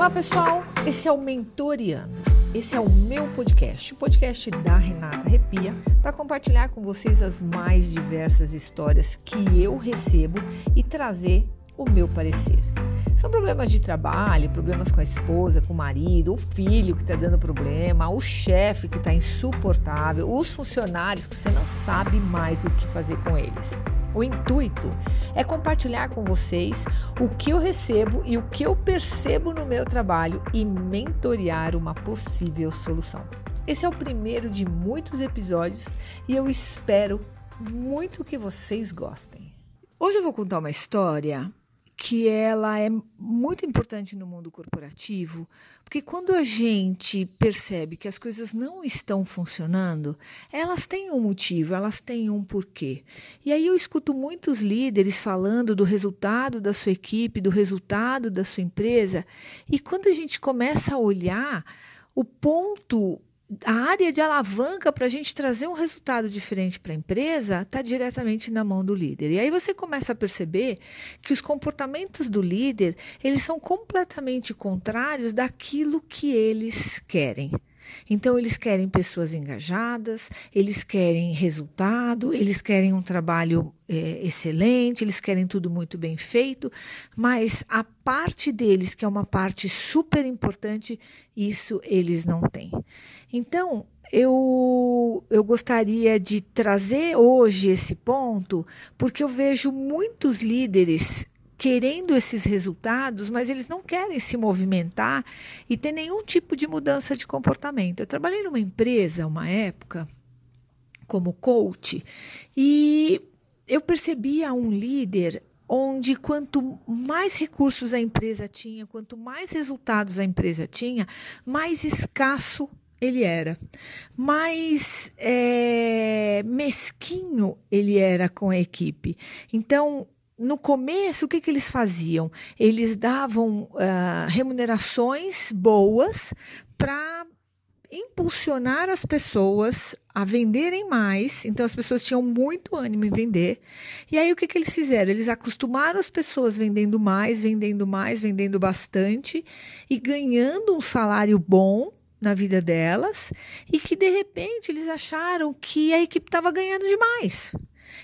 Olá, pessoal. Esse é o Mentoriando. Esse é o meu podcast, o podcast da Renata Repia, para compartilhar com vocês as mais diversas histórias que eu recebo e trazer o meu parecer. São problemas de trabalho, problemas com a esposa, com o marido, o filho que está dando problema, o chefe que está insuportável, os funcionários que você não sabe mais o que fazer com eles. O intuito é compartilhar com vocês o que eu recebo e o que eu percebo no meu trabalho e mentorear uma possível solução. Esse é o primeiro de muitos episódios e eu espero muito que vocês gostem. Hoje eu vou contar uma história que ela é muito importante no mundo corporativo, porque quando a gente percebe que as coisas não estão funcionando, elas têm um motivo, elas têm um porquê. E aí eu escuto muitos líderes falando do resultado da sua equipe, do resultado da sua empresa, e quando a gente começa a olhar o ponto a área de alavanca para a gente trazer um resultado diferente para a empresa está diretamente na mão do líder. E aí você começa a perceber que os comportamentos do líder eles são completamente contrários daquilo que eles querem. Então, eles querem pessoas engajadas, eles querem resultado, eles querem um trabalho é, excelente, eles querem tudo muito bem feito, mas a parte deles, que é uma parte super importante, isso eles não têm. Então, eu, eu gostaria de trazer hoje esse ponto, porque eu vejo muitos líderes querendo esses resultados, mas eles não querem se movimentar e ter nenhum tipo de mudança de comportamento. Eu trabalhei numa empresa uma época como coach e eu percebia um líder onde quanto mais recursos a empresa tinha, quanto mais resultados a empresa tinha, mais escasso ele era, mais é, mesquinho ele era com a equipe. Então, no começo, o que, que eles faziam? Eles davam uh, remunerações boas para impulsionar as pessoas a venderem mais. Então, as pessoas tinham muito ânimo em vender. E aí, o que, que eles fizeram? Eles acostumaram as pessoas vendendo mais, vendendo mais, vendendo bastante e ganhando um salário bom na vida delas. E que, de repente, eles acharam que a equipe estava ganhando demais.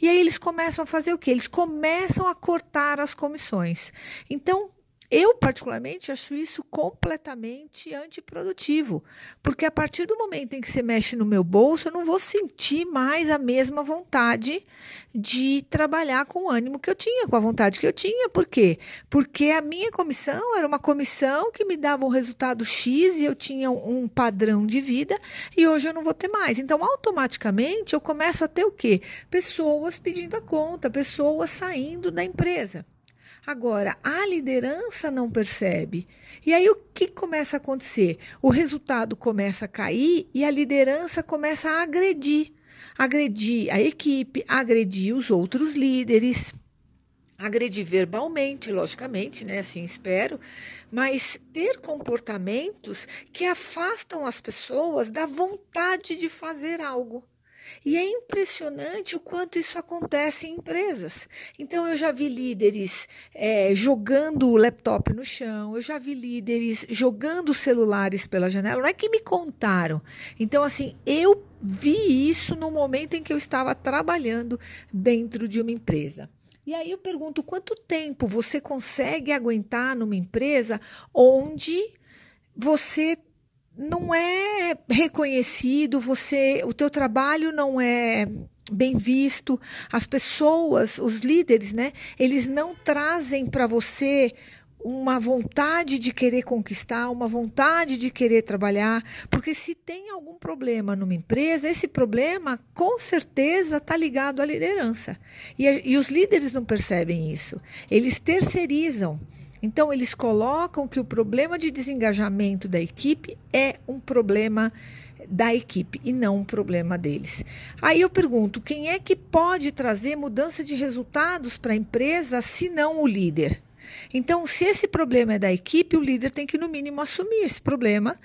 E aí eles começam a fazer o quê? Eles começam a cortar as comissões. Então, eu, particularmente, acho isso completamente antiprodutivo, porque a partir do momento em que você mexe no meu bolso, eu não vou sentir mais a mesma vontade de trabalhar com o ânimo que eu tinha, com a vontade que eu tinha. Por quê? Porque a minha comissão era uma comissão que me dava um resultado X e eu tinha um padrão de vida e hoje eu não vou ter mais. Então, automaticamente, eu começo a ter o quê? Pessoas pedindo a conta, pessoas saindo da empresa. Agora, a liderança não percebe. E aí o que começa a acontecer? O resultado começa a cair e a liderança começa a agredir. Agredir a equipe, agredir os outros líderes, agredir verbalmente, logicamente, né? Assim espero, mas ter comportamentos que afastam as pessoas da vontade de fazer algo. E é impressionante o quanto isso acontece em empresas. Então, eu já vi líderes é, jogando o laptop no chão, eu já vi líderes jogando celulares pela janela, não é que me contaram. Então, assim, eu vi isso no momento em que eu estava trabalhando dentro de uma empresa. E aí eu pergunto quanto tempo você consegue aguentar numa empresa onde você não é reconhecido, você, o teu trabalho não é bem visto, as pessoas, os líderes, né, eles não trazem para você uma vontade de querer conquistar, uma vontade de querer trabalhar, porque se tem algum problema numa empresa, esse problema com certeza está ligado à liderança. E, e os líderes não percebem isso. Eles terceirizam então, eles colocam que o problema de desengajamento da equipe é um problema da equipe e não um problema deles. Aí eu pergunto: quem é que pode trazer mudança de resultados para a empresa se não o líder? Então, se esse problema é da equipe, o líder tem que, no mínimo, assumir esse problema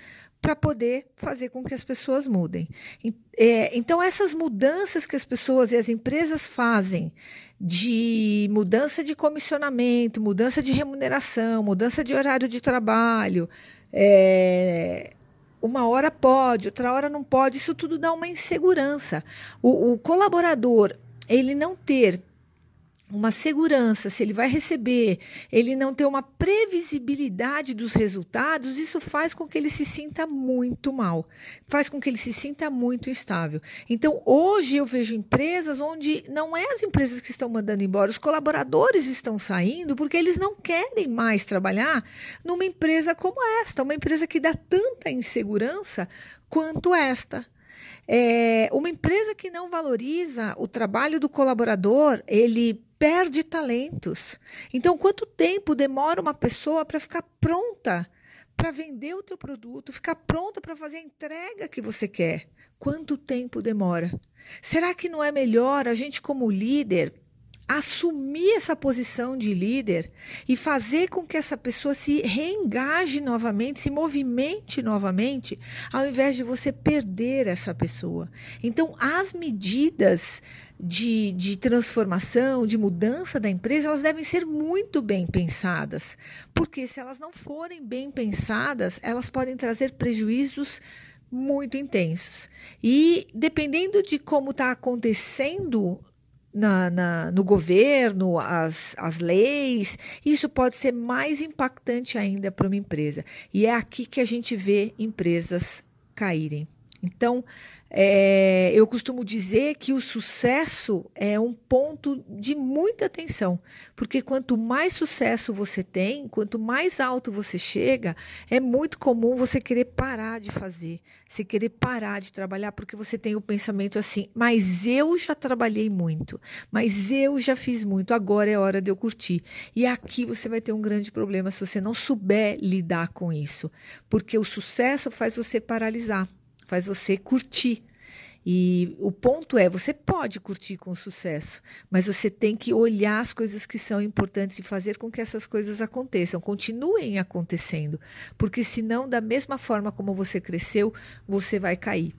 para poder fazer com que as pessoas mudem. É, então, essas mudanças que as pessoas e as empresas fazem de mudança de comissionamento, mudança de remuneração, mudança de horário de trabalho, é, uma hora pode, outra hora não pode, isso tudo dá uma insegurança. O, o colaborador, ele não ter uma segurança, se ele vai receber, ele não ter uma previsibilidade dos resultados, isso faz com que ele se sinta muito mal, faz com que ele se sinta muito instável. Então, hoje eu vejo empresas onde não é as empresas que estão mandando embora, os colaboradores estão saindo porque eles não querem mais trabalhar numa empresa como esta, uma empresa que dá tanta insegurança quanto esta. É, uma empresa que não valoriza o trabalho do colaborador, ele perde talentos. Então, quanto tempo demora uma pessoa para ficar pronta para vender o teu produto, ficar pronta para fazer a entrega que você quer? Quanto tempo demora? Será que não é melhor a gente como líder assumir essa posição de líder e fazer com que essa pessoa se reengaje novamente, se movimente novamente, ao invés de você perder essa pessoa. Então, as medidas de, de transformação, de mudança da empresa, elas devem ser muito bem pensadas, porque se elas não forem bem pensadas, elas podem trazer prejuízos muito intensos. E dependendo de como está acontecendo na, na, no governo, as, as leis, isso pode ser mais impactante ainda para uma empresa. E é aqui que a gente vê empresas caírem. Então, é, eu costumo dizer que o sucesso é um ponto de muita atenção, porque quanto mais sucesso você tem, quanto mais alto você chega, é muito comum você querer parar de fazer, você querer parar de trabalhar, porque você tem o pensamento assim: mas eu já trabalhei muito, mas eu já fiz muito, agora é hora de eu curtir. E aqui você vai ter um grande problema se você não souber lidar com isso, porque o sucesso faz você paralisar faz você curtir. E o ponto é, você pode curtir com sucesso, mas você tem que olhar as coisas que são importantes e fazer com que essas coisas aconteçam, continuem acontecendo, porque senão, da mesma forma como você cresceu, você vai cair.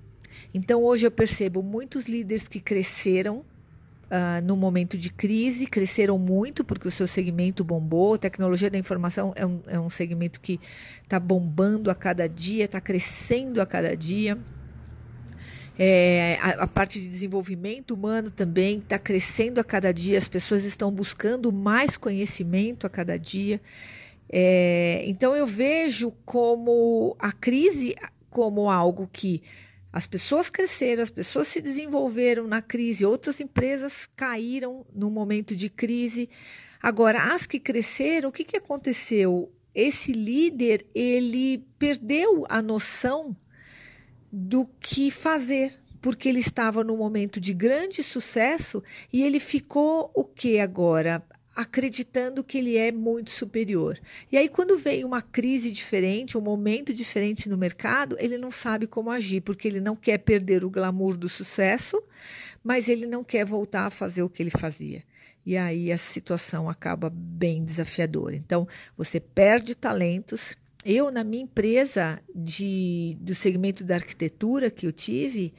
Então, hoje eu percebo muitos líderes que cresceram Uh, no momento de crise, cresceram muito porque o seu segmento bombou. Tecnologia da informação é um, é um segmento que está bombando a cada dia, está crescendo a cada dia. É, a, a, parte de desenvolvimento humano também está crescendo a cada dia, as pessoas estão buscando mais conhecimento a cada dia. É, então eu vejo como a crise como algo que as pessoas cresceram, as pessoas se desenvolveram na crise, outras empresas caíram no momento de crise. Agora, as que cresceram, o que, que aconteceu? Esse líder, ele perdeu a noção do que fazer, porque ele estava num momento de grande sucesso e ele ficou o que agora? Acreditando que ele é muito superior. E aí, quando vem uma crise diferente, um momento diferente no mercado, ele não sabe como agir, porque ele não quer perder o glamour do sucesso, mas ele não quer voltar a fazer o que ele fazia. E aí a situação acaba bem desafiadora. Então, você perde talentos. Eu, na minha empresa de, do segmento da arquitetura que eu tive,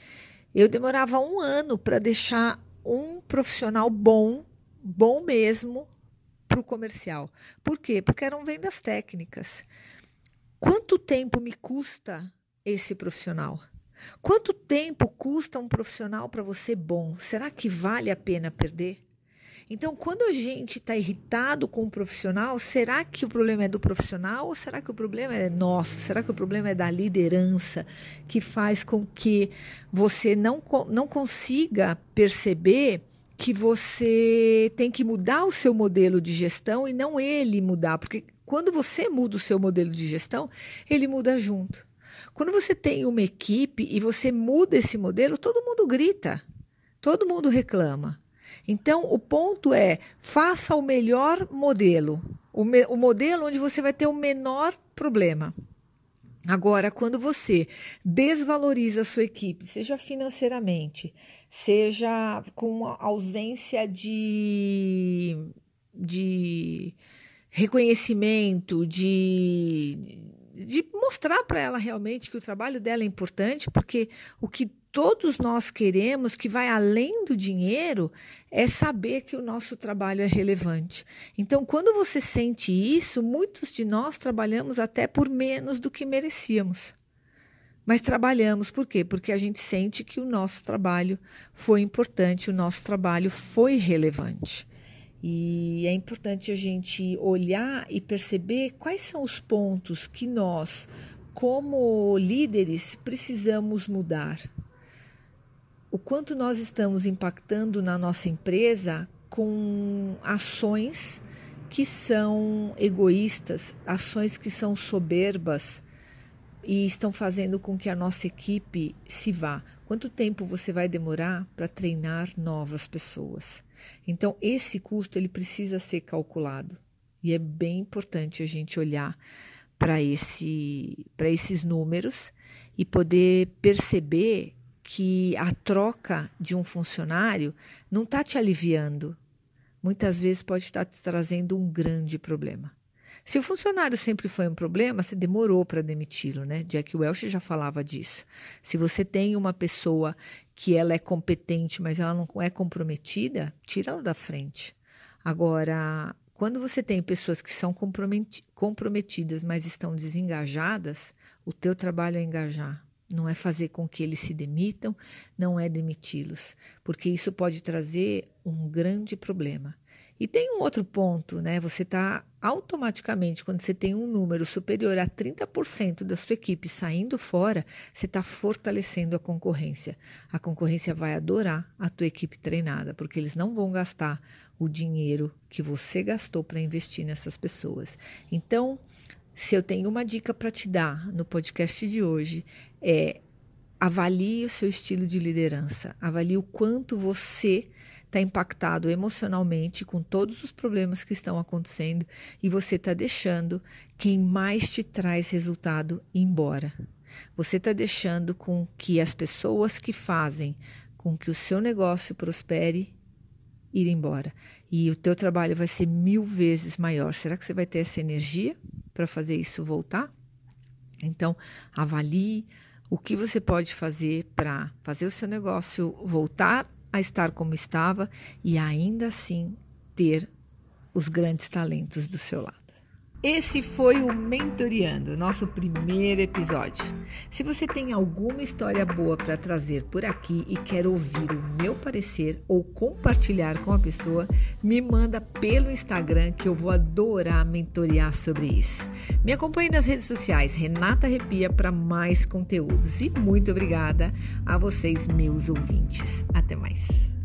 eu demorava um ano para deixar um profissional bom bom mesmo para o comercial. Por quê? Porque eram vendas técnicas. Quanto tempo me custa esse profissional? Quanto tempo custa um profissional para você bom? Será que vale a pena perder? Então, quando a gente está irritado com o um profissional, será que o problema é do profissional ou será que o problema é nosso? Será que o problema é da liderança que faz com que você não, não consiga perceber que você tem que mudar o seu modelo de gestão e não ele mudar, porque quando você muda o seu modelo de gestão, ele muda junto. Quando você tem uma equipe e você muda esse modelo, todo mundo grita, todo mundo reclama. Então, o ponto é: faça o melhor modelo, o, me, o modelo onde você vai ter o menor problema. Agora, quando você desvaloriza a sua equipe, seja financeiramente, seja com ausência de, de reconhecimento, de de mostrar para ela realmente que o trabalho dela é importante, porque o que todos nós queremos, que vai além do dinheiro, é saber que o nosso trabalho é relevante. Então, quando você sente isso, muitos de nós trabalhamos até por menos do que merecíamos. Mas trabalhamos por quê? Porque a gente sente que o nosso trabalho foi importante, o nosso trabalho foi relevante. E é importante a gente olhar e perceber quais são os pontos que nós, como líderes, precisamos mudar o quanto nós estamos impactando na nossa empresa com ações que são egoístas, ações que são soberbas e estão fazendo com que a nossa equipe se vá. Quanto tempo você vai demorar para treinar novas pessoas? Então esse custo ele precisa ser calculado e é bem importante a gente olhar para esse para esses números e poder perceber que a troca de um funcionário não está te aliviando. Muitas vezes pode estar te trazendo um grande problema. Se o funcionário sempre foi um problema, você demorou para demiti-lo, né? Jack Welch já falava disso. Se você tem uma pessoa que ela é competente, mas ela não é comprometida, tira ela da frente. Agora, quando você tem pessoas que são comprometidas, mas estão desengajadas, o teu trabalho é engajar, não é fazer com que eles se demitam, não é demiti-los, porque isso pode trazer um grande problema. E tem um outro ponto, né? Você está automaticamente, quando você tem um número superior a 30% da sua equipe saindo fora, você está fortalecendo a concorrência. A concorrência vai adorar a tua equipe treinada, porque eles não vão gastar o dinheiro que você gastou para investir nessas pessoas. Então, se eu tenho uma dica para te dar no podcast de hoje, é avalie o seu estilo de liderança, avalie o quanto você está impactado emocionalmente com todos os problemas que estão acontecendo e você está deixando quem mais te traz resultado embora. Você está deixando com que as pessoas que fazem com que o seu negócio prospere ir embora. E o teu trabalho vai ser mil vezes maior. Será que você vai ter essa energia? para fazer isso voltar? Então, avalie o que você pode fazer para fazer o seu negócio voltar a estar como estava e ainda assim ter os grandes talentos do seu lado. Esse foi o Mentoriando, nosso primeiro episódio. Se você tem alguma história boa para trazer por aqui e quer ouvir o meu parecer ou compartilhar com a pessoa, me manda pelo Instagram que eu vou adorar mentorear sobre isso. Me acompanhe nas redes sociais, Renata Repia, para mais conteúdos. E muito obrigada a vocês, meus ouvintes. Até mais.